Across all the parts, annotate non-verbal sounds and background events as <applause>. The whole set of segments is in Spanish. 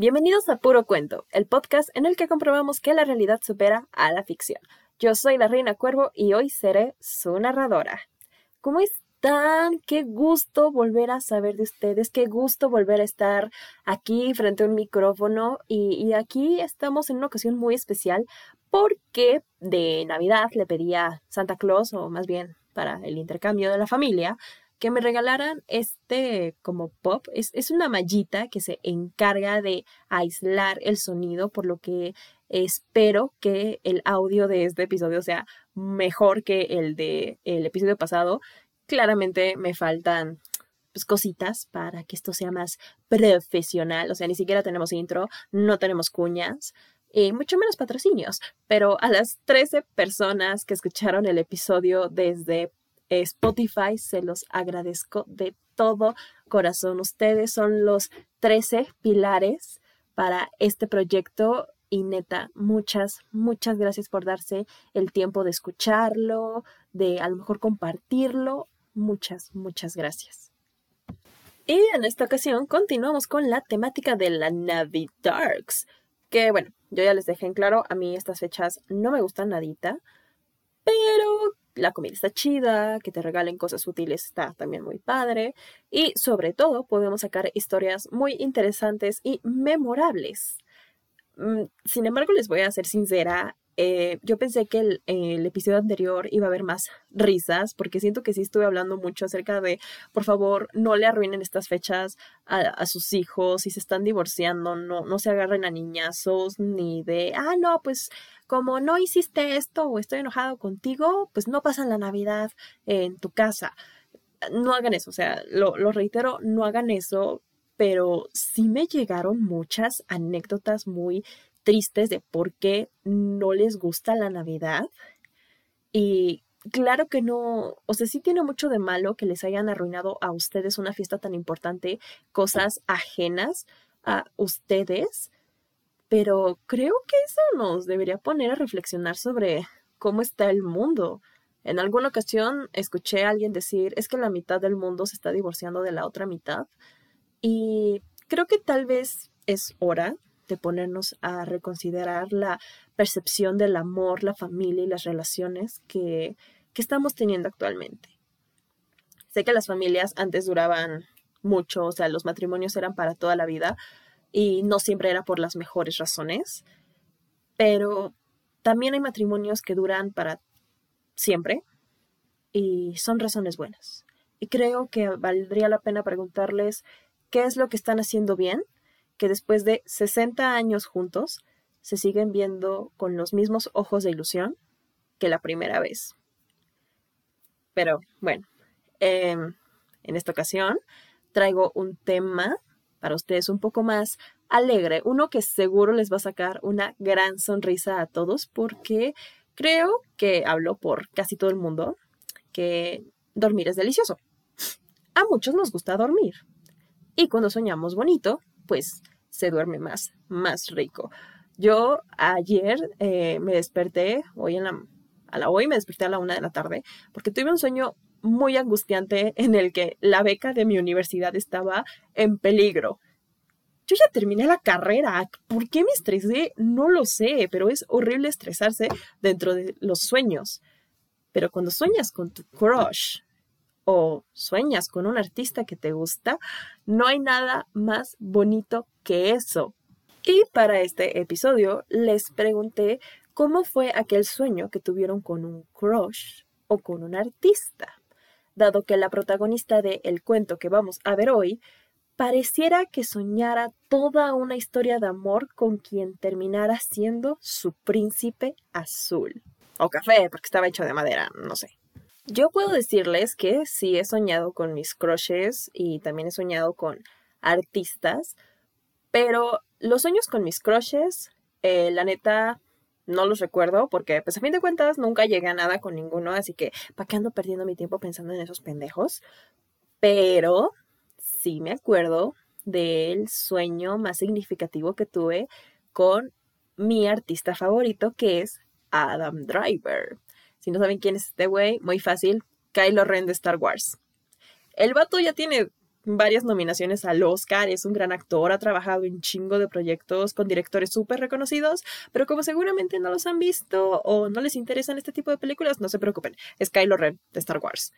Bienvenidos a Puro Cuento, el podcast en el que comprobamos que la realidad supera a la ficción. Yo soy la Reina Cuervo y hoy seré su narradora. ¿Cómo están? Qué gusto volver a saber de ustedes, qué gusto volver a estar aquí frente a un micrófono y, aquí estamos en una ocasión muy especial porque de Navidad le pedí a Santa Claus, o más bien para el intercambio de la familia, que me regalaran este como pop. Es, es, una mallita que se encarga de aislar el sonido, por lo que espero que el audio de este episodio sea mejor que el de episodio pasado. Claramente me faltan pues, cositas para que esto sea más profesional. O sea, ni siquiera tenemos intro, no tenemos cuñas. Y mucho menos patrocinios, pero a las 13 personas que escucharon el episodio desde Spotify. Se los agradezco de todo corazón. Ustedes son los 13 pilares para este proyecto y neta, muchas, muchas gracias por darse el tiempo de escucharlo, de a lo mejor compartirlo. Muchas, muchas gracias. Y en esta ocasión continuamos con la temática de la Navidarks. Que bueno, yo ya les dejé en claro, a mí estas fechas no me gustan nadita, pero la comida está chida, que te regalen cosas útiles está también muy padre y sobre todo podemos sacar historias muy interesantes y memorables. Mm, sin embargo, les voy a ser sincera, eh, yo pensé que el, episodio anterior iba a haber más risas, porque siento que sí estuve hablando mucho acerca de, por favor, no le arruinen estas fechas a, sus hijos, si se están divorciando, no, no se agarren a niñazos, ni de, ah, no, pues como no hiciste esto o estoy enojado contigo, pues no pasan la Navidad en tu casa. No hagan eso, o sea, lo, lo reitero, no hagan eso, pero sí me llegaron muchas anécdotas muy tristes de por qué no les gusta la Navidad. Y claro que no, o sea, sí tiene mucho de malo que les hayan arruinado a ustedes una fiesta tan importante, cosas ajenas a ustedes, pero creo que eso nos debería poner a reflexionar sobre cómo está el mundo. En alguna ocasión escuché a alguien decir, es que la mitad del mundo se está divorciando de la otra mitad. Y creo que tal vez es hora de ponernos a reconsiderar la percepción del amor, la familia y las relaciones que, que estamos teniendo actualmente. Sé que las familias antes duraban mucho, o sea, los matrimonios eran para toda la vida y no siempre era por las mejores razones, pero también hay matrimonios que duran para siempre y son razones buenas. Y creo que valdría la pena preguntarles qué es lo que están haciendo bien que después de 60 años juntos se siguen viendo con los mismos ojos de ilusión que la primera vez. Pero bueno, em, en esta ocasión traigo un tema para ustedes un poco más alegre, uno que seguro les va a sacar una gran sonrisa a todos porque creo que hablo por casi todo el mundo que dormir es delicioso. A muchos nos gusta dormir. Y cuando soñamos bonito, pues se duerme más, más rico. Yo ayer eh, me desperté, hoy en la, a la hoy me desperté a la una de la tarde, porque tuve un sueño muy angustiante en el que la beca de mi universidad estaba en peligro. Yo ya terminé la carrera. ¿Por qué me estresé? No lo sé, pero es horrible estresarse dentro de los sueños. Pero cuando sueñas con tu crush, o sueñas con un artista que te gusta, no hay nada más bonito que eso. Y para este episodio les pregunté cómo fue aquel sueño que tuvieron con un crush o con un artista, dado que la protagonista de el cuento que vamos a ver hoy pareciera que soñara toda una historia de amor con quien terminara siendo su príncipe azul. O café, porque estaba hecho de madera, no sé. Yo puedo decirles que sí he soñado con mis crushes y también he soñado con artistas, pero los sueños con mis crushes, eh, la neta, no los recuerdo porque, pues a fin de cuentas, nunca llegué a nada con ninguno, así que, ¿para qué ando perdiendo mi tiempo pensando en esos pendejos? Pero sí me acuerdo del sueño más significativo que tuve con mi artista favorito, que es Adam Driver. Si no saben quién es este güey, muy fácil, Kylo Ren de Star Wars. El vato ya tiene varias nominaciones al Oscar, es un gran actor, ha trabajado en chingo de proyectos con directores súper reconocidos, pero como seguramente no los han visto o no les interesan este tipo de películas, no se preocupen, es Kylo Ren de Star Wars.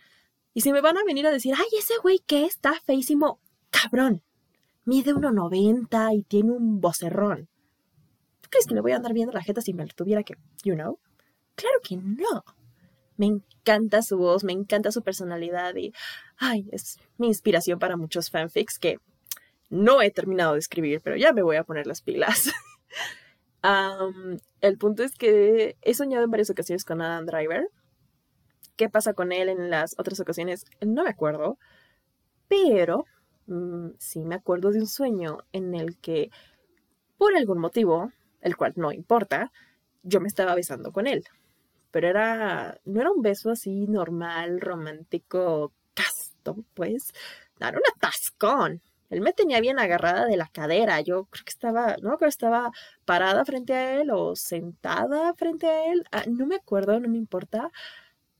Y si me van a venir a decir, ay, ese güey que está feísimo, cabrón, mide 1,90 y tiene un vocerrón. ¿Tú crees que le voy a andar viendo la jeta si me lo tuviera que, you know? Claro que no. Me encanta su voz, me encanta su personalidad y, ay, es mi inspiración para muchos fanfics que no he terminado de escribir, pero ya me voy a poner las pilas. <laughs> el punto es que he soñado en varias ocasiones con Adam Driver. ¿Qué pasa con él en las otras ocasiones? No me acuerdo, pero mm, sí me acuerdo de un sueño en el que, por algún motivo, el cual no importa, yo me estaba besando con él pero era, no era un beso así normal, romántico, casto, pues, era un atascón. Él me tenía bien agarrada de la cadera. Yo creo que estaba, no creo que estaba parada frente a él o sentada frente a él. Ah, no me acuerdo, no me importa.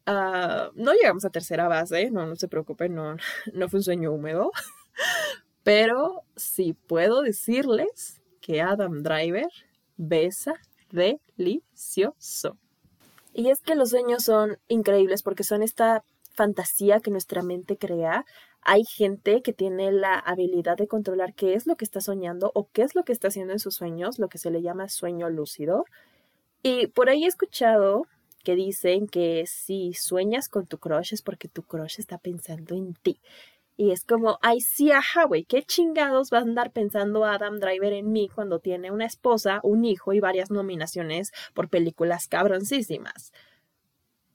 Ah, no llegamos a tercera base, no, no se preocupen, no, <laughs> no fue un sueño húmedo. <laughs> Pero sí puedo decirles que Adam Driver besa delicioso. Y es que los sueños son increíbles porque son esta fantasía que nuestra mente crea. Hay gente que tiene la habilidad de controlar qué es lo que está soñando o qué es lo que está haciendo en sus sueños, lo que se le llama sueño lúcido. Y por ahí he escuchado que dicen que si sueñas con tu crush es porque tu crush está pensando en ti. Y es como, ay, sí, ajá, güey, qué chingados va a andar pensando Adam Driver en mí cuando tiene una esposa, un hijo y varias nominaciones por películas cabroncísimas.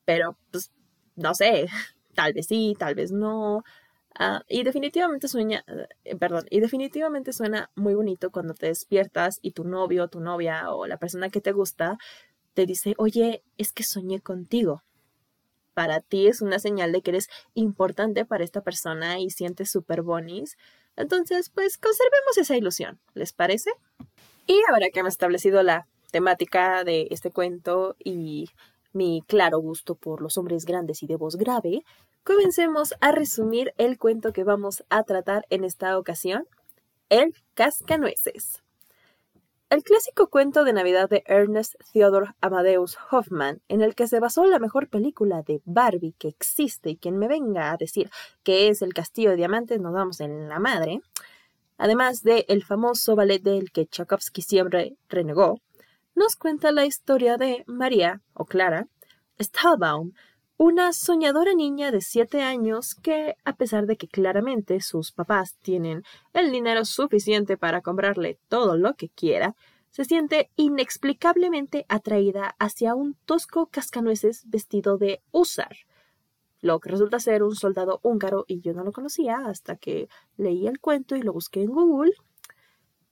Pero, pues, no sé, <laughs> tal vez sí, tal vez no. Ah, y definitivamente sueña, eh, perdón, y definitivamente suena muy bonito cuando te despiertas y tu novio, tu novia o la persona que te gusta te dice, oye, es que soñé contigo para ti es una señal de que eres importante para esta persona y sientes súper bonis. Entonces, pues conservemos esa ilusión, ¿les parece? Y ahora que hemos establecido la temática de este cuento y mi claro gusto por los hombres grandes y de voz grave, comencemos a resumir el cuento que vamos a tratar en esta ocasión, El Cascanueces. El clásico cuento de Navidad de Ernest Theodor Amadeus Hoffman, en el que se basó la mejor película de Barbie que existe y quien me venga a decir que es El Castillo de Diamantes, nos vamos en la madre, además de el famoso ballet del que Tchaikovsky siempre renegó, nos cuenta la historia de María, o Clara, Stahlbaum, una soñadora niña de 7 años que, a pesar de que claramente sus papás tienen el dinero suficiente para comprarle todo lo que quiera, se siente inexplicablemente atraída hacia un tosco cascanueces vestido de húsar, lo que resulta ser un soldado húngaro y yo no lo conocía hasta que leí el cuento y lo busqué en Google.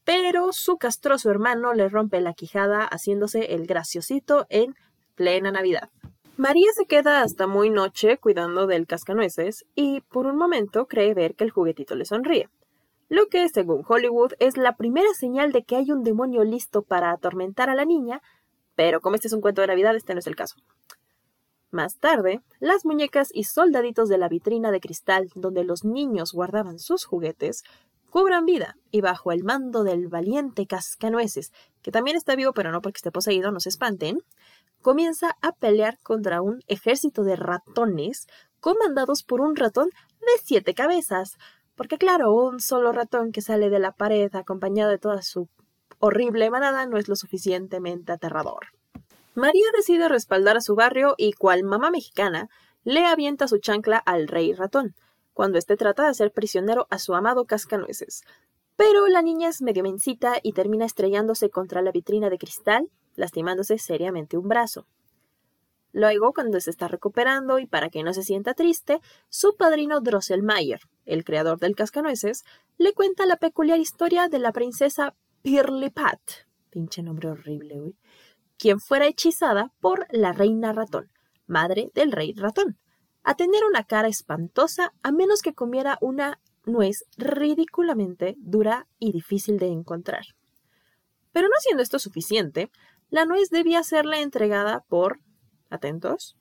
Pero su castroso hermano le rompe la quijada haciéndose el graciosito en plena Navidad. María se queda hasta muy noche cuidando del cascanueces y por un momento cree ver que el juguetito le sonríe, lo que, según Hollywood, es la primera señal de que hay un demonio listo para atormentar a la niña, pero como este es un cuento de Navidad, este no es el caso. Más tarde, las muñecas y soldaditos de la vitrina de cristal donde los niños guardaban sus juguetes cobran vida y bajo el mando del valiente cascanueces, que también está vivo pero no porque esté poseído, no se espanten, comienza a pelear contra un ejército de ratones comandados por un ratón de siete cabezas. Porque claro, un solo ratón que sale de la pared acompañado de toda su horrible manada no es lo suficientemente aterrador. María decide respaldar a su barrio y, cual mamá mexicana, le avienta su chancla al rey ratón, cuando éste trata de hacer prisionero a su amado cascanueces. Pero la niña es medio mencita y termina estrellándose contra la vitrina de cristal lastimándose seriamente un brazo. Luego, cuando se está recuperando y para que no se sienta triste, su padrino Drosselmayer, el creador del cascanueces, le cuenta la peculiar historia de la princesa Pirlipat, pinche nombre horrible, güey, quien fuera hechizada por la reina ratón, madre del rey ratón, a tener una cara espantosa a menos que comiera una nuez ridículamente dura y difícil de encontrar. Pero no siendo esto suficiente, la nuez debía serle entregada por, atentos,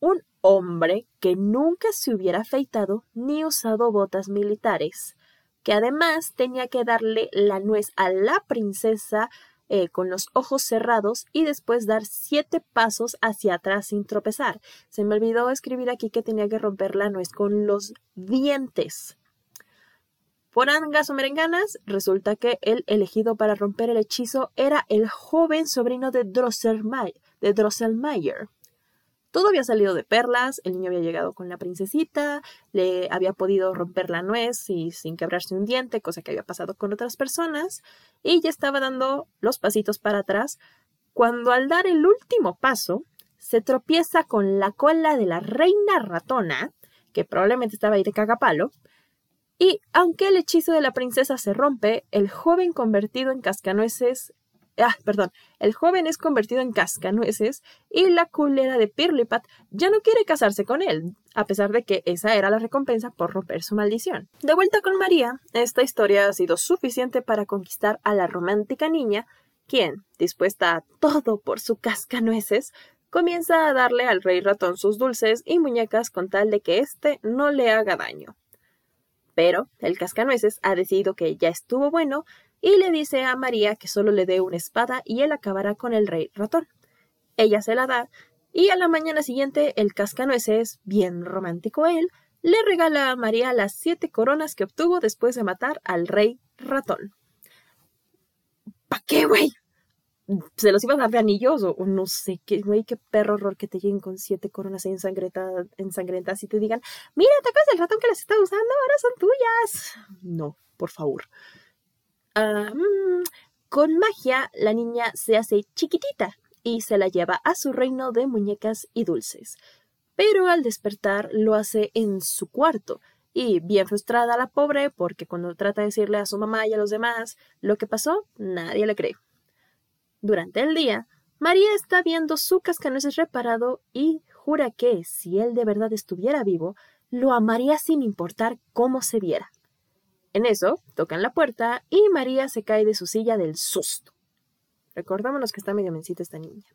un hombre que nunca se hubiera afeitado ni usado botas militares, que además tenía que darle la nuez a la princesa eh, con los ojos cerrados y después dar siete pasos hacia atrás sin tropezar. Se me olvidó escribir aquí que tenía que romper la nuez con los dientes. Por angas o merenganas, resulta que el elegido para romper el hechizo era el joven sobrino de Drosselmayer. Todo había salido de perlas, el niño había llegado con la princesita, le había podido romper la nuez y sin quebrarse un diente, cosa que había pasado con otras personas, y ya estaba dando los pasitos para atrás, cuando al dar el último paso, se tropieza con la cola de la reina ratona, que probablemente estaba ahí de cagapalo, y aunque el hechizo de la princesa se rompe, el joven convertido en cascanueces. Ah, perdón. El joven es convertido en cascanueces y la culera de Pirlipat ya no quiere casarse con él, a pesar de que esa era la recompensa por romper su maldición. De vuelta con María, esta historia ha sido suficiente para conquistar a la romántica niña, quien, dispuesta a todo por su cascanueces, comienza a darle al rey ratón sus dulces y muñecas con tal de que éste no le haga daño. Pero el cascanueces ha decidido que ya estuvo bueno y le dice a María que solo le dé una espada y él acabará con el rey ratón. Ella se la da y a la mañana siguiente el cascanueces, bien romántico él, le regala a María las siete coronas que obtuvo después de matar al rey ratón. ¿Pa qué, güey? Se los iba a dar de anillos o, no sé qué, güey, qué perro horror que te lleguen con siete coronas ensangrentadas y te digan, mira, ¿te acuerdas del ratón que las está usando? Ahora son tuyas. No, por favor. Con magia, la niña se hace chiquitita y se la lleva a su reino de muñecas y dulces. Pero al despertar lo hace en su cuarto, y bien frustrada la pobre porque cuando trata de decirle a su mamá y a los demás lo que pasó, nadie le cree. Durante el día, María está viendo su cascanueces reparado y jura que, si él de verdad estuviera vivo, lo amaría sin importar cómo se viera. En eso, tocan la puerta y María se cae de su silla del susto. Recordámonos que está medio mencita esta niña.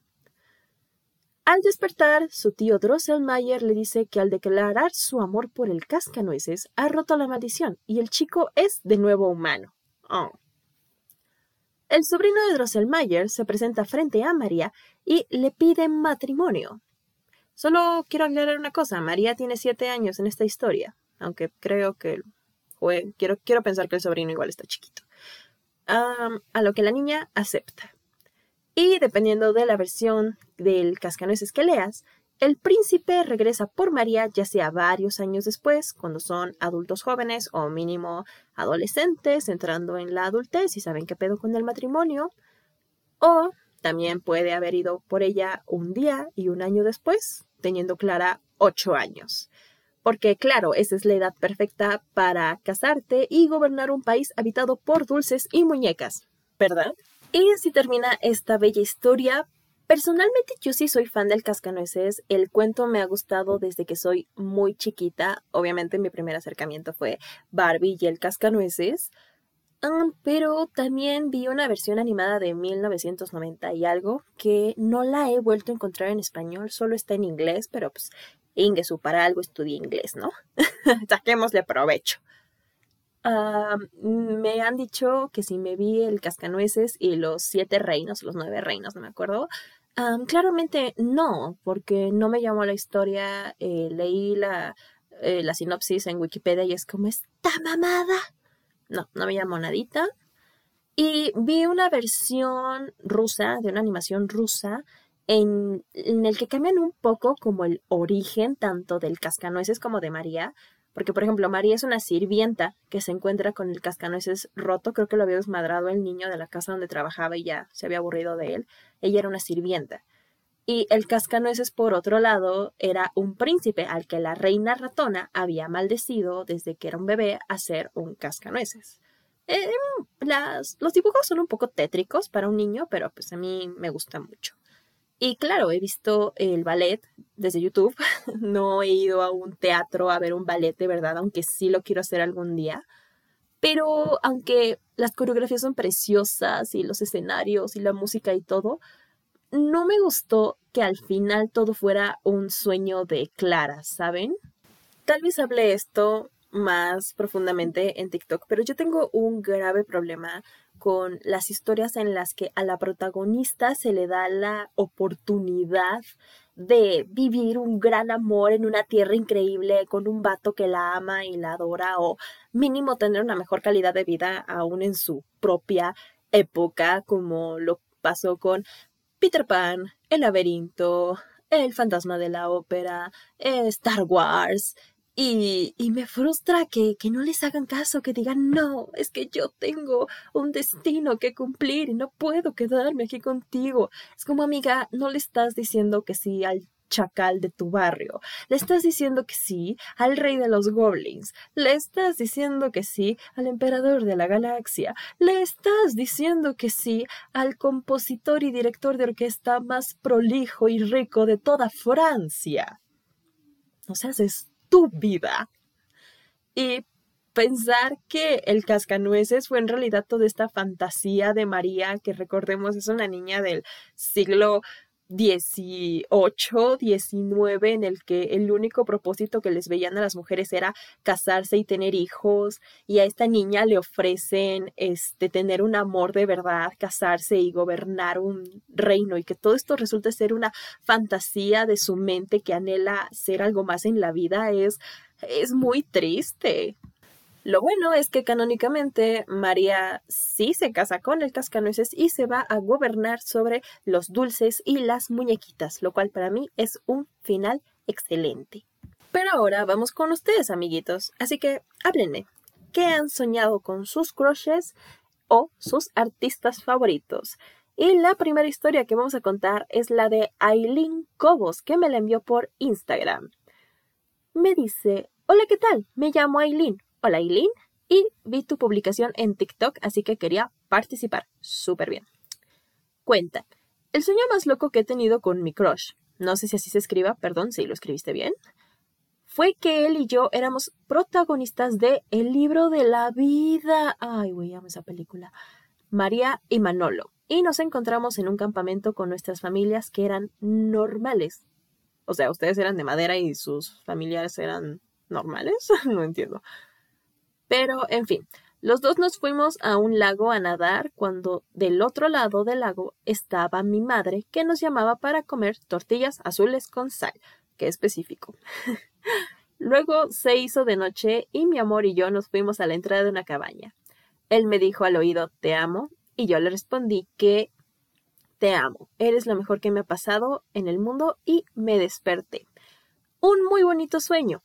Al despertar, su tío Drosselmayer le dice que al declarar su amor por el cascanueces ha roto la maldición y el chico es de nuevo humano. Oh. El sobrino de Drosselmayer se presenta frente a María y le pide matrimonio. Solo quiero aclarar una cosa, María tiene siete años en esta historia, aunque creo que quiero, quiero pensar que el sobrino igual está chiquito. a lo que la niña acepta. Y dependiendo de la versión del cascanueces que leas, el príncipe regresa por María ya sea varios años después, cuando son adultos jóvenes o mínimo adolescentes entrando en la adultez y saben qué pedo con el matrimonio, o también puede haber ido por ella un día y un año después, teniendo Clara ocho años. Porque claro, esa es la edad perfecta para casarte y gobernar un país habitado por dulces y muñecas, ¿verdad? Y así termina esta bella historia Personalmente yo sí soy fan del cascanueces. El cuento me ha gustado desde que soy muy chiquita. Obviamente mi primer acercamiento fue Barbie y el cascanueces. Ah, pero también vi una versión animada de 1990 y algo que no la he vuelto a encontrar en español, solo está en inglés, pero pues Ingesu para algo estudié inglés, ¿no? <laughs> Saquémosle provecho. Ah, me han dicho que si me vi el cascanueces y los siete reinos, los nueve reinos, no me acuerdo, claramente no, porque no me llamó la historia, eh, leí la, eh, la sinopsis en Wikipedia y es como, ¡está mamada! No, no me llamó nadita. Y vi una versión rusa, de una animación rusa, en, en, el que cambian un poco como el origen tanto del cascanueces como de María, porque, por ejemplo, María es una sirvienta que se encuentra con el cascanueces roto. Creo que lo había desmadrado el niño de la casa donde trabajaba y ya se había aburrido de él. Ella era una sirvienta. Y el cascanueces, por otro lado, era un príncipe al que la reina ratona había maldecido desde que era un bebé a ser un cascanueces. Eh, las, los dibujos son un poco tétricos para un niño, pero pues a mí me gusta mucho. Y claro, he visto el ballet desde YouTube. <laughs> no he ido a un teatro a ver un ballet de verdad, aunque sí lo quiero hacer algún día. Pero aunque las coreografías son preciosas y los escenarios y la música y todo, no me gustó que al final todo fuera un sueño de Clara, ¿saben? Tal vez hablé esto más profundamente en TikTok, pero yo tengo un grave problema con las historias en las que a la protagonista se le da la oportunidad de vivir un gran amor en una tierra increíble con un vato que la ama y la adora o mínimo tener una mejor calidad de vida aún en su propia época como lo pasó con Peter Pan, El laberinto, El fantasma de la ópera, Star Wars, y, y, me frustra que, que no les hagan caso, que digan, no, es que yo tengo un destino que cumplir y no puedo quedarme aquí contigo. Es como amiga, no le estás diciendo que sí al chacal de tu barrio. Le estás diciendo que sí al rey de los goblins. Le estás diciendo que sí al emperador de la galaxia. Le estás diciendo que sí al compositor y director de orquesta más prolijo y rico de toda Francia. No seas tu vida. Y pensar que el cascanueces fue en realidad toda esta fantasía de María, que recordemos es una niña del siglo 18, 19, en el que el único propósito que les veían a las mujeres era casarse y tener hijos, y a esta niña le ofrecen este tener un amor de verdad, casarse y gobernar un reino, y que todo esto resulte ser una fantasía de su mente que anhela ser algo más en la vida, es, es muy triste. Lo bueno es que canónicamente María sí se casa con el cascanueces y se va a gobernar sobre los dulces y las muñequitas, lo cual para mí es un final excelente. Pero ahora vamos con ustedes, amiguitos, así que háblenme. ¿Qué han soñado con sus crushes o sus artistas favoritos? Y la primera historia que vamos a contar es la de Aileen Cobos, que me la envió por Instagram. Me dice, hola, ¿qué tal? Me llamo Aileen Hola Eileen, y vi tu publicación en TikTok, así que quería participar. Súper bien. Cuenta, el sueño más loco que he tenido con mi crush, no sé si así se escriba, perdón si lo escribiste bien, fue que él y yo éramos protagonistas de El libro de la vida. Ay, güey, amo esa película. María y Manolo. Y nos encontramos en un campamento con nuestras familias que eran normales. O sea, ustedes eran de madera y sus familiares eran normales. <laughs> no entiendo. Pero, en fin, los dos nos fuimos a un lago a nadar cuando del otro lado del lago estaba mi madre que nos llamaba para comer tortillas azules con sal. Qué específico. <laughs> Luego se hizo de noche y mi amor y yo nos fuimos a la entrada de una cabaña. Él me dijo al oído, te amo, y yo le respondí que te amo, eres lo mejor que me ha pasado en el mundo y me desperté. Un muy bonito sueño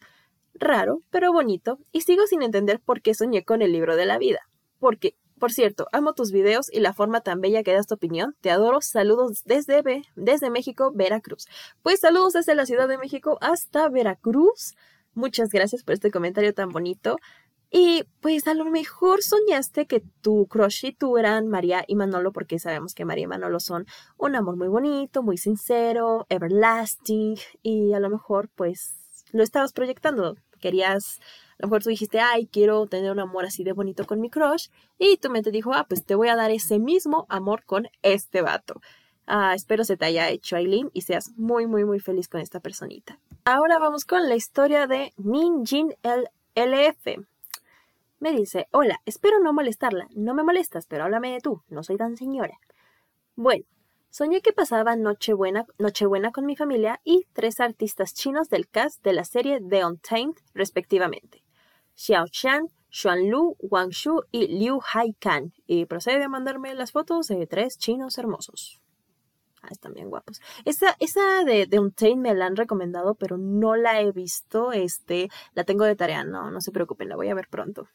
raro, pero bonito, y sigo sin entender por qué soñé con el libro de la vida. Porque, por cierto, amo tus videos y la forma tan bella que das tu opinión. Te adoro. Saludos desde, desde México, Veracruz. Pues saludos desde la Ciudad de México hasta Veracruz. Muchas gracias por este comentario tan bonito. Y pues a lo mejor soñaste que tu crush y tú eran María y Manolo, porque sabemos que María y Manolo son un amor muy bonito, muy sincero, everlasting, y a lo mejor pues lo estabas proyectando. Querías, a lo mejor tú dijiste, ay, quiero tener un amor así de bonito con mi crush. Y tu mente dijo, ah, pues te voy a dar ese mismo amor con este vato. Ah, espero se te haya hecho Aileen y seas muy, muy, muy feliz con esta personita. Ahora vamos con la historia de Ninjin el LF. Me dice, hola, espero no molestarla. No me molestas, pero háblame de tú. No soy tan señora. Bueno, Soñé que pasaba Nochebuena, Nochebuena con mi familia y tres artistas chinos del cast de la serie The Untamed, respectivamente. Xiao Shan, Xuan Lu, Wang Shu y Liu Haikan. Y procede a mandarme las fotos de tres chinos hermosos. Ah, están bien guapos. Esa, esa de, The Untamed me la han recomendado, pero no la he visto. Este, la tengo de tarea. No, no se preocupen, la voy a ver pronto.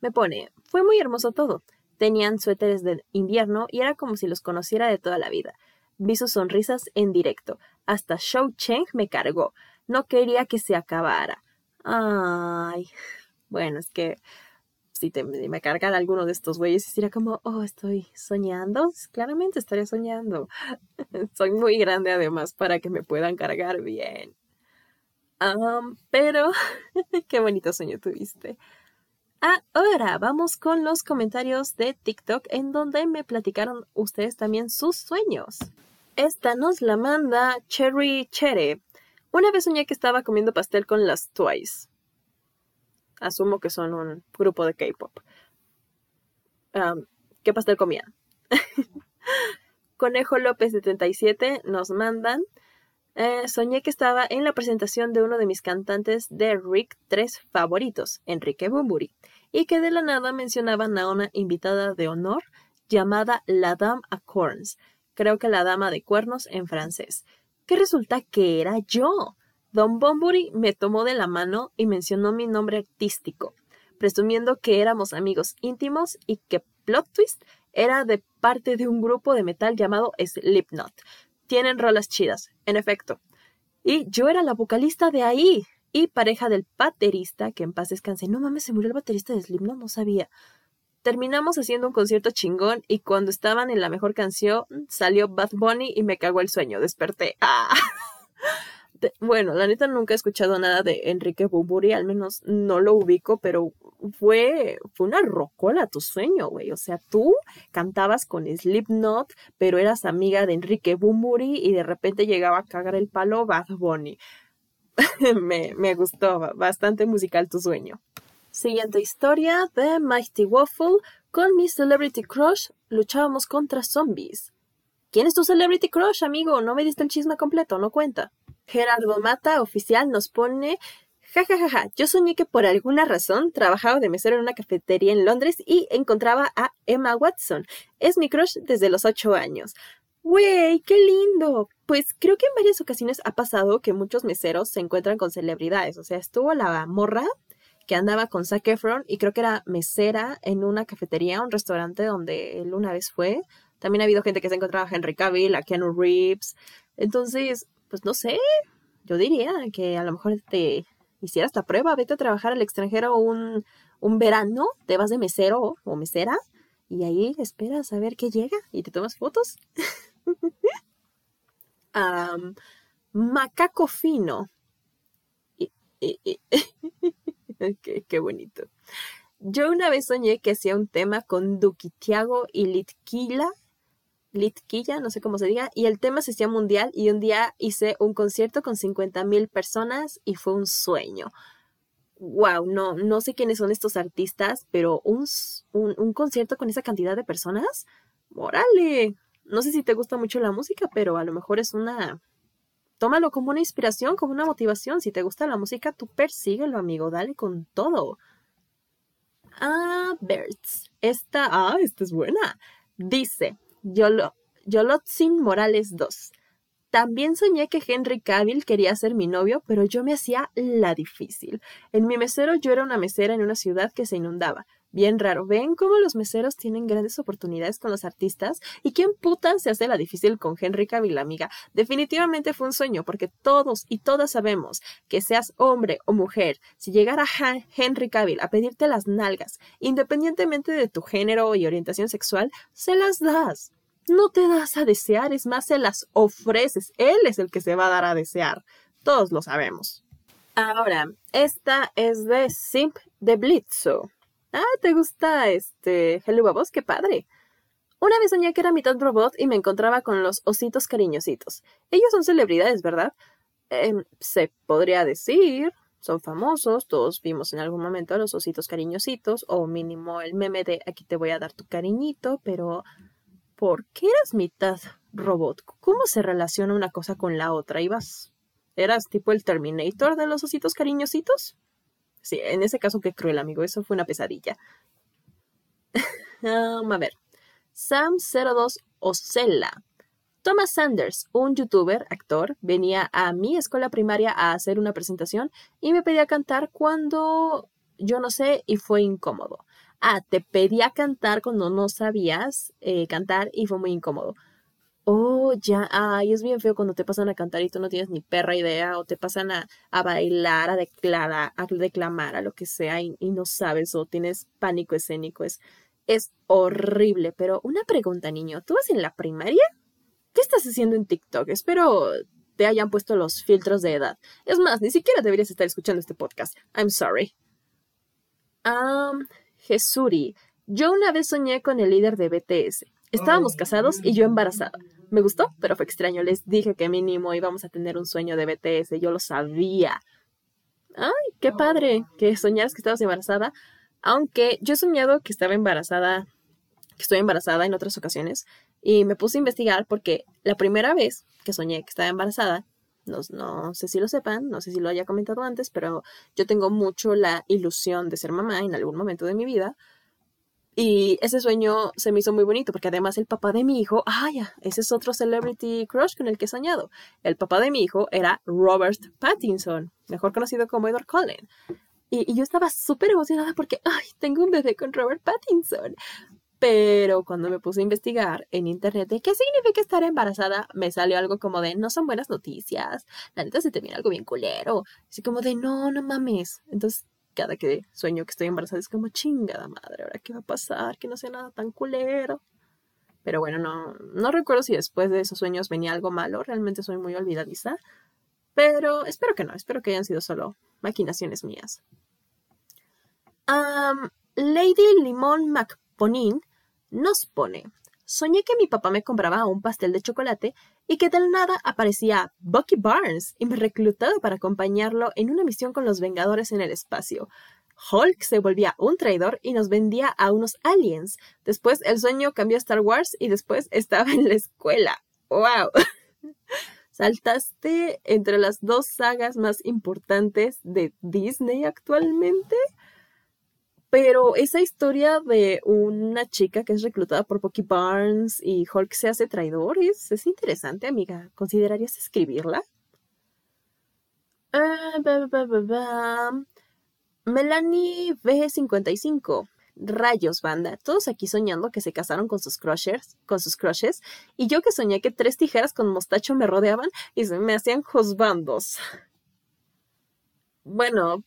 Me pone, fue muy hermoso todo. Tenían suéteres de invierno y era como si los conociera de toda la vida. Vi sus sonrisas en directo. Hasta Shou Cheng me cargó. No quería que se acabara. Ay. Bueno, es que si me cargan alguno de estos güeyes, sería como, oh, estoy soñando. Claramente estaría soñando. <laughs> Soy muy grande además para que me puedan cargar bien. pero, <laughs> qué bonito sueño tuviste. Ahora vamos con los comentarios de TikTok en donde me platicaron ustedes también sus sueños. Esta nos la manda Cherry Chere. Una vez soñé que estaba comiendo pastel con las Twice. Asumo que son un grupo de K-pop. ¿Qué pastel comían? <laughs> Conejo López 77 nos mandan. Eh, soñé que estaba en la presentación de uno de mis cantantes de Rick 3 favoritos, Enrique Bumburi, y que de la nada mencionaban a una invitada de honor llamada la Dame à Corns, creo que la dama de cuernos en francés, que resulta que era yo. Don Bumburi me tomó de la mano y mencionó mi nombre artístico, presumiendo que éramos amigos íntimos y que Plot Twist era de parte de un grupo de metal llamado Slipknot. Tienen rolas chidas, en efecto. Y yo era la vocalista de ahí y pareja del baterista, que en paz descanse. No mames, se murió el baterista de Slipknot, no sabía. Terminamos haciendo un concierto chingón y cuando estaban en la mejor canción salió Bad Bunny y me cagó el sueño. Desperté. <laughs> ¡Ah! bueno, la neta nunca he escuchado nada de Enrique Bumburi, al menos no lo ubico, pero fue, fue una rocola tu sueño, güey. O sea, tú cantabas con Slipknot, pero eras amiga de Enrique Bumburi y de repente llegaba a cagar el palo Bad Bunny. <laughs> me, me gustó, bastante musical tu sueño. Siguiente historia de Mighty Waffle. Con mi Celebrity Crush luchábamos contra zombies. ¿Quién es tu Celebrity Crush, amigo? No me diste el chisme completo, no cuenta. Gerardo Mata, oficial, nos pone Ja, ja, ja, ja. Yo soñé que por alguna razón trabajaba de mesero en una cafetería en Londres y encontraba a Emma Watson. Es mi crush desde los ocho años. ¡Wey! ¡Qué lindo! Pues creo que en varias ocasiones ha pasado que muchos meseros se encuentran con celebridades. O sea, estuvo la morra que andaba con Zac Efron y creo que era mesera en una cafetería, un restaurante donde él una vez fue. También ha habido gente que se ha encontrado a Henry Cavill, a Keanu Reeves. Entonces, pues no sé, yo diría que a lo mejor te hicieras esta prueba, vete a trabajar al extranjero un, un verano, te vas de mesero o mesera y ahí esperas a ver qué llega y te tomas fotos. <laughs> <laughs> macaco fino. <laughs> qué, bonito. Yo una vez soñé que hacía un tema con Duquitiago y Litquila Litquilla, no sé cómo se diga, y el tema se hacía mundial y un día hice un concierto con 50 mil personas y fue un sueño. Wow, no, no sé quiénes son estos artistas, pero un, un, concierto con esa cantidad de personas, ¡órale! No sé si te gusta mucho la música, pero a lo mejor es una... Tómalo como una inspiración, como una motivación. Si te gusta la música, tú persíguelo, amigo, dale con todo. Ah, Bertz. Esta, ah, esta es buena. Dice, Yolotzin Morales 2. También soñé que Henry Cavill quería ser mi novio, pero yo me hacía la difícil. En mi mesero yo era una mesera en una ciudad que se inundaba. Bien raro. ¿Ven cómo los meseros tienen grandes oportunidades con los artistas? ¿Y quién puta se hace la difícil con Henry Cavill, amiga? Definitivamente fue un sueño, porque todos y todas sabemos que seas hombre o mujer, si llegara Henry Cavill a pedirte las nalgas, independientemente de tu género y orientación sexual, se las das. No te das a desear, es más, se las ofreces. Él es el que se va a dar a desear. Todos lo sabemos. Ahora, esta es de Simp de Blitzo. Ah, ¿te gusta este Hello Babos? ¡Qué padre! Una vez soñé que era mitad robot y me encontraba con los ositos cariñositos. Ellos son celebridades, ¿verdad? Em, se podría decir. Son famosos, todos vimos en algún momento a los ositos cariñositos, o mínimo el meme de aquí te voy a dar tu cariñito, pero ¿por qué eras mitad robot? ¿Cómo se relaciona una cosa con la otra? ¿Ibas? ¿Eras tipo el Terminator de los ositos cariñositos? Sí, en ese caso, qué cruel, amigo. Eso fue una pesadilla. <laughs> Um, a ver. Sam02 Ocella. Thomas Sanders, un youtuber, actor, venía a mi escuela primaria a hacer una presentación y me pedía cantar cuando yo no sé y fue incómodo. Ah, te pedía cantar cuando no sabías eh, cantar y fue muy incómodo. Oh, ya, ay, es bien feo cuando te pasan a cantar y tú no tienes ni perra idea, o te pasan a, bailar, a declarar, a declamar, a lo que sea, y, no sabes, o tienes pánico escénico. Es, es horrible. Pero una pregunta, niño, ¿tú vas en la primaria? ¿Qué estás haciendo en TikTok? Espero te hayan puesto los filtros de edad. Es más, ni siquiera deberías estar escuchando este podcast. I'm sorry. Um, Jesuri, yo una vez soñé con el líder de BTS. Estábamos casados y yo embarazada. Me gustó, pero fue extraño. Les dije que mínimo íbamos a tener un sueño de BTS, yo lo sabía. Ay, qué padre que soñaras que estabas embarazada. Aunque yo he soñado que estaba embarazada, que estoy embarazada en otras ocasiones, y me puse a investigar porque la primera vez que soñé que estaba embarazada, no, no, sé si lo sepan, no sé si lo haya comentado antes, pero yo tengo mucho la ilusión de ser mamá en algún momento de mi vida. Y ese sueño se me hizo muy bonito porque además el papá de mi hijo, ah, ya, ese es otro celebrity crush con el que he soñado. El papá de mi hijo era Robert Pattinson, mejor conocido como Edward Cullen. Y, yo estaba súper emocionada porque, ay, tengo un bebé con Robert Pattinson. Pero cuando me puse a investigar en internet de qué significa estar embarazada, me salió algo como de no son buenas noticias, la neta se te viene algo bien culero. Así como de no, no mames. Entonces, cada que sueño que estoy embarazada es como chingada madre, ahora qué va a pasar, que no sea nada tan culero. Pero bueno, no, no recuerdo si después de esos sueños venía algo malo, realmente soy muy olvidadiza. Pero espero que no, espero que hayan sido solo maquinaciones mías. Lady Limón McPonin nos pone, soñé que mi papá me compraba un pastel de chocolate y que del nada aparecía Bucky Barnes y me reclutaba para acompañarlo en una misión con los Vengadores en el espacio. Hulk se volvía un traidor y nos vendía a unos aliens. Después el sueño cambió a Star Wars y después estaba en la escuela. ¡Wow! <laughs> Saltaste entre las dos sagas más importantes de Disney actualmente. Pero esa historia de una chica que es reclutada por Bucky Barnes y Hulk se hace traidor es, interesante, amiga. ¿Considerarías escribirla? Ah, Melanie B55. Rayos, banda. Todos aquí soñando que se casaron con sus crushers, con sus crushes, y yo que soñé que tres tijeras con mostacho me rodeaban y se me hacían juzbandos. Bueno,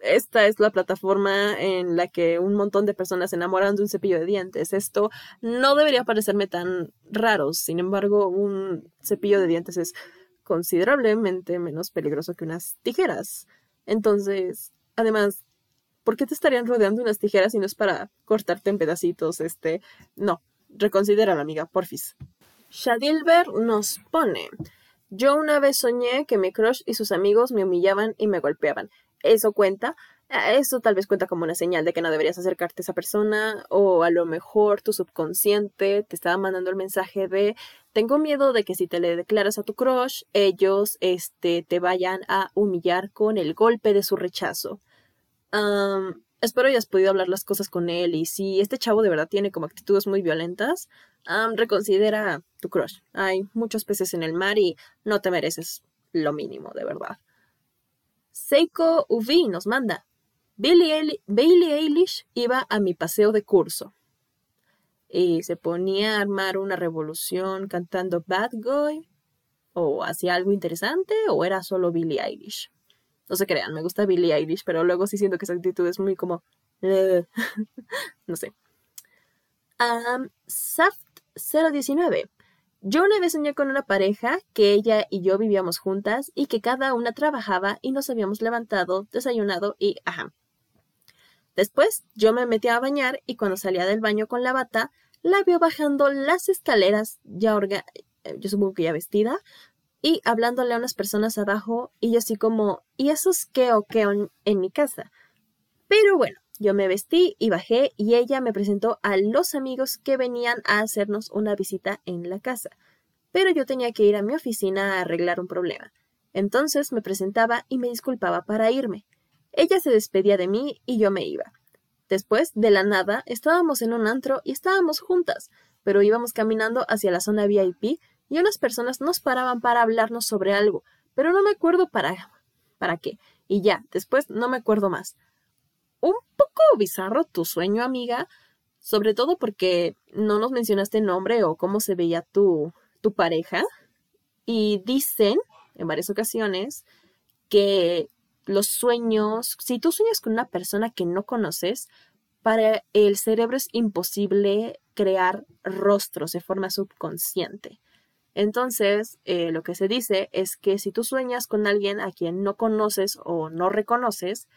esta es la plataforma en la que un montón de personas se enamoran de un cepillo de dientes. Esto no debería parecerme tan raro. Sin embargo, un cepillo de dientes es considerablemente menos peligroso que unas tijeras. Entonces, además, ¿por qué te estarían rodeando unas tijeras si no es para cortarte en pedacitos? Este, no, reconsidera amiga, porfis. Shadilber nos pone. Yo una vez soñé que mi crush y sus amigos me humillaban y me golpeaban eso cuenta. Ah, eso tal vez cuenta como una señal de que no deberías acercarte a esa persona o a lo mejor tu subconsciente te estaba mandando el mensaje de tengo miedo de que si te le declaras a tu crush, ellos este, te vayan a humillar con el golpe de su rechazo. espero hayas podido hablar las cosas con él y si este chavo de verdad tiene como actitudes muy violentas, reconsidera tu crush. Hay muchos peces en el mar y no te mereces lo mínimo, de verdad. Seiko Uvi nos manda. Billie, Eilish iba a mi paseo de curso y se ponía a armar una revolución cantando Bad Guy o hacía algo interesante o era solo Billie Eilish. No se crean, me gusta Billie Eilish, pero luego sí siento que esa actitud es muy como... <laughs> no sé. Saft 019. Yo una vez soñé con una pareja que ella y yo vivíamos juntas y que cada una trabajaba y nos habíamos levantado, desayunado y ajá. Después yo me metí a bañar y cuando salía del baño con la bata, la vio bajando las escaleras, ya orga eh, yo supongo que ya vestida, y hablándole a unas personas abajo y yo así como, ¿y esos qué o qué en mi casa? Pero bueno, yo me vestí y bajé y ella me presentó a los amigos que venían a hacernos una visita en la casa. Pero yo tenía que ir a mi oficina a arreglar un problema. Entonces me presentaba y me disculpaba para irme. Ella se despedía de mí y yo me iba. Después, de la nada, estábamos en un antro y estábamos juntas, pero íbamos caminando hacia la zona VIP y unas personas nos paraban para hablarnos sobre algo, pero no me acuerdo para para qué. Y ya, después no me acuerdo más un poco bizarro tu sueño, amiga, sobre todo porque no nos mencionaste nombre o cómo se veía tu, tu pareja. Y dicen en varias ocasiones que los sueños, si tú sueñas con una persona que no conoces, para el cerebro es imposible crear rostros de forma subconsciente. Entonces, eh, lo que se dice es que si tú sueñas con alguien a quien no conoces o no reconoces,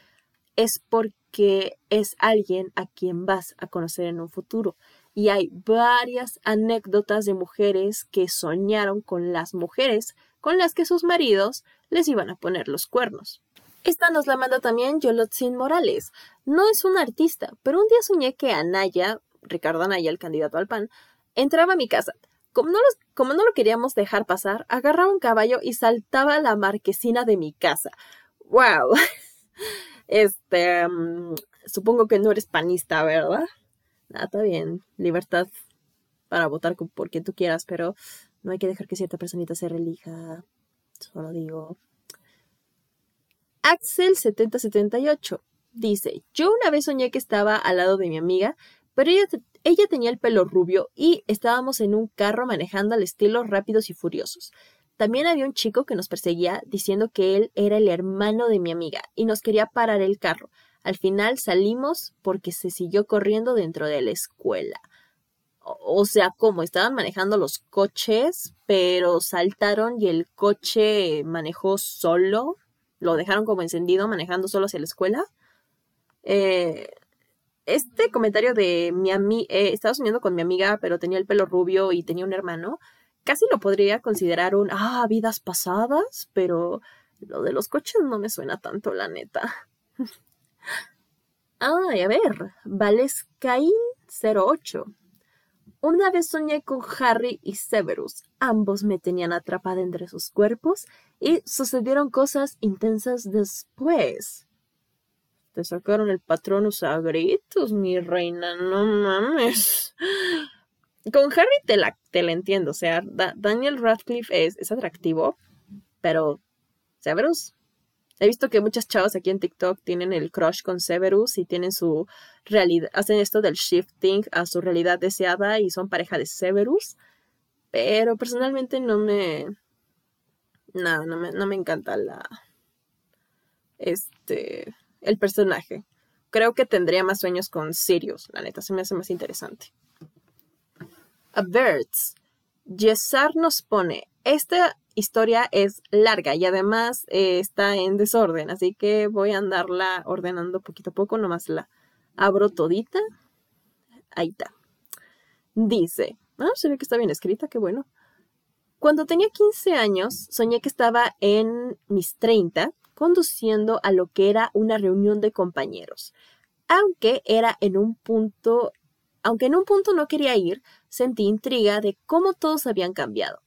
es porque es alguien a quien vas a conocer en un futuro. y hay varias anécdotas de mujeres que soñaron con las mujeres con las que sus maridos les iban a poner los cuernos. Esta nos la manda también Yolotzin Morales. No es un artista, pero un día soñé que Anaya, Ricardo Anaya, el candidato al PAN, entraba a mi casa. Como no, como no lo queríamos dejar pasar, agarraba un caballo y saltaba a la marquesina de mi casa. ¡Wow! <laughs> Este, mm, supongo que no eres panista, ¿verdad? Nada, está bien. Libertad para votar por quien tú quieras, pero no hay que dejar que cierta personita se relija. Solo digo. Axel7078 dice: Yo una vez soñé que estaba al lado de mi amiga, pero ella, ella tenía el pelo rubio y estábamos en un carro manejando al estilo rápidos y furiosos. También había un chico que nos perseguía diciendo que él era el hermano de mi amiga y nos quería parar el carro. Al final salimos porque se siguió corriendo dentro de la escuela. O sea, como estaban manejando los coches, pero saltaron y el coche manejó solo. Lo dejaron como encendido, manejando solo hacia la escuela. Eh, este comentario de mi amiga, eh, estaba soñando con mi amiga, pero tenía el pelo rubio y tenía un hermano. Casi lo podría considerar un, ah, vidas pasadas, pero lo de los coches no me suena tanto, la neta. <laughs> Ay, a ver, Valescaín 08. Una vez soñé con Harry y Severus. Ambos me tenían atrapada entre sus cuerpos y sucedieron cosas intensas después. Te sacaron el patronus a gritos, mi reina, no mames. Con Harry te la, te la entiendo, o sea, Daniel Radcliffe es, es atractivo, pero Severus He visto que muchas chavas aquí en TikTok tienen el crush con Severus y tienen su realidad, hacen esto del shifting a su realidad deseada y son pareja de Severus. Pero personalmente no me. No, no me, no me encanta la. Este. El personaje. Creo que tendría más sueños con Sirius, la neta, se me hace más interesante. A Birds. Yesar nos pone. Esta historia es larga y además eh, está en desorden, así que voy a andarla ordenando poquito a poco, nomás la abro todita. Ahí está. Dice, ah, se ve que está bien escrita, qué bueno. Cuando tenía 15 años, soñé que estaba en mis 30 conduciendo a lo que era una reunión de compañeros. Aunque era en un punto, aunque en un punto no quería ir, sentí intriga de cómo todos habían cambiado.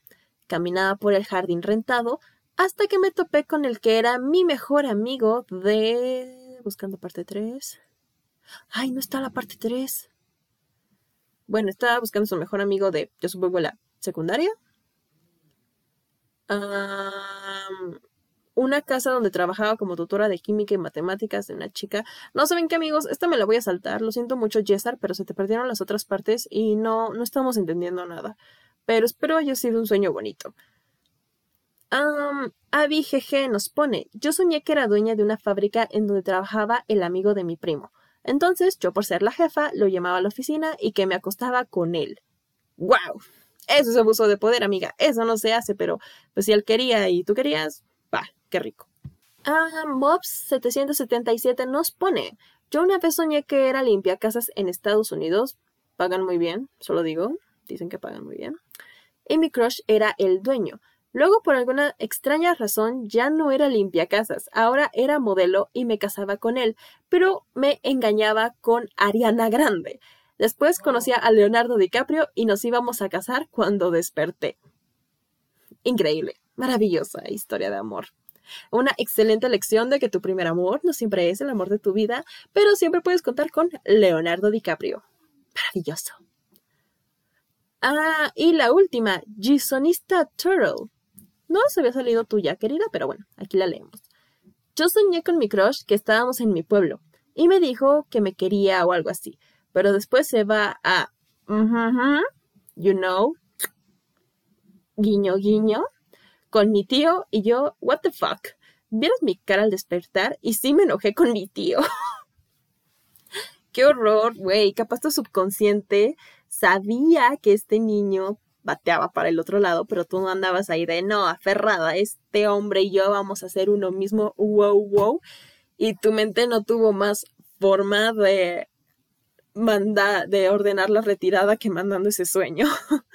Caminaba por el jardín rentado hasta que me topé con el que era mi mejor amigo de... Buscando parte 3. Ay, no está la parte 3. Bueno, estaba buscando su mejor amigo de, yo supongo, la secundaria. Una casa donde trabajaba como tutora de química y matemáticas de una chica. No saben qué amigos, esta me la voy a saltar. Lo siento mucho, Jessar, pero se te perdieron las otras partes y no, no estamos entendiendo nada pero espero haya sido un sueño bonito. Um, Abby GG nos pone, yo soñé que era dueña de una fábrica en donde trabajaba el amigo de mi primo. Entonces, yo por ser la jefa, lo llamaba a la oficina y que me acostaba con él. ¡Wow! Eso es abuso de poder, amiga. Eso no se hace, pero pues si él quería y tú querías, va, qué rico. Ah, Mobs777 nos pone, yo una vez soñé que era limpia casas en Estados Unidos. Pagan muy bien, solo digo dicen que pagan muy bien. Y mi crush era el dueño. Luego, por alguna extraña razón, ya no era limpia casas, ahora era modelo y me casaba con él, pero me engañaba con Ariana Grande. Después conocía a Leonardo DiCaprio y nos íbamos a casar cuando desperté. Increíble, maravillosa historia de amor. Una excelente lección de que tu primer amor no siempre es el amor de tu vida, pero siempre puedes contar con Leonardo DiCaprio. Maravilloso. Ah, y la última, Gisonista Turtle. No se había salido tuya, querida, pero bueno, aquí la leemos. Yo soñé con mi crush que estábamos en mi pueblo y me dijo que me quería o algo así, pero después se va a, you know, guiño, guiño, con mi tío y yo, what the fuck. Vieras mi cara al despertar y sí me enojé con mi tío. <laughs> Qué horror, güey, capaz tu subconsciente sabía que este niño bateaba para el otro lado, pero tú no andabas ahí de no, aferrada, este hombre y yo vamos a hacer uno mismo, wow, wow, y tu mente no tuvo más forma de manda de ordenar la retirada que mandando ese sueño. <laughs>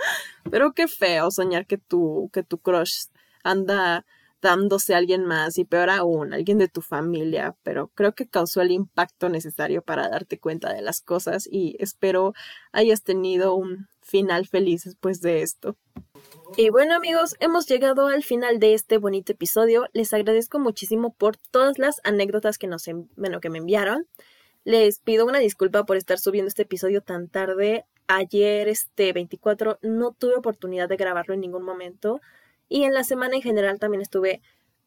Pero qué feo soñar que tu, que tu crush anda dándose a alguien más y peor aún, alguien de tu familia, pero creo que causó el impacto necesario para darte cuenta de las cosas y espero hayas tenido un final feliz después de esto. Y bueno amigos, hemos llegado al final de este bonito episodio. Les agradezco muchísimo por todas las anécdotas que nos bueno, que me enviaron. Les pido una disculpa por estar subiendo este episodio tan tarde. Ayer, este 24, no tuve oportunidad de grabarlo en ningún momento. Y en la semana en general también estuve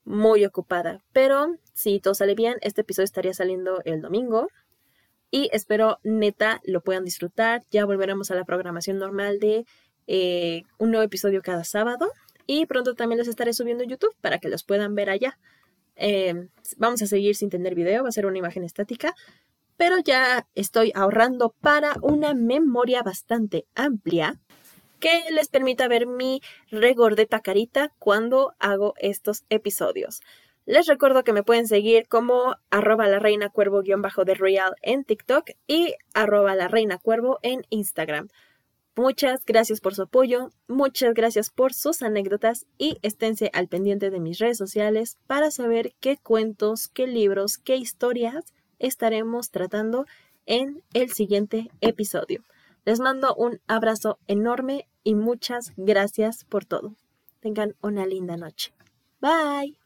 muy ocupada. Pero si todo sale bien, este episodio estaría saliendo el domingo. Y espero neta lo puedan disfrutar. Ya volveremos a la programación normal de eh, un nuevo episodio cada sábado. Y pronto también los estaré subiendo en YouTube para que los puedan ver allá. Eh, vamos a seguir sin tener video, va a ser una imagen estática pero ya estoy ahorrando para una memoria bastante amplia que les permita ver mi regordeta carita cuando hago estos episodios. Les recuerdo que me pueden seguir como arroba la reina cuervo guion bajo de real en TikTok y arroba la reina cuervo en Instagram. Muchas gracias por su apoyo, muchas gracias por sus anécdotas y esténse al pendiente de mis redes sociales para saber qué cuentos, qué libros, qué historias estaremos tratando en el siguiente episodio. Les mando un abrazo enorme y muchas gracias por todo. Tengan una linda noche. Bye.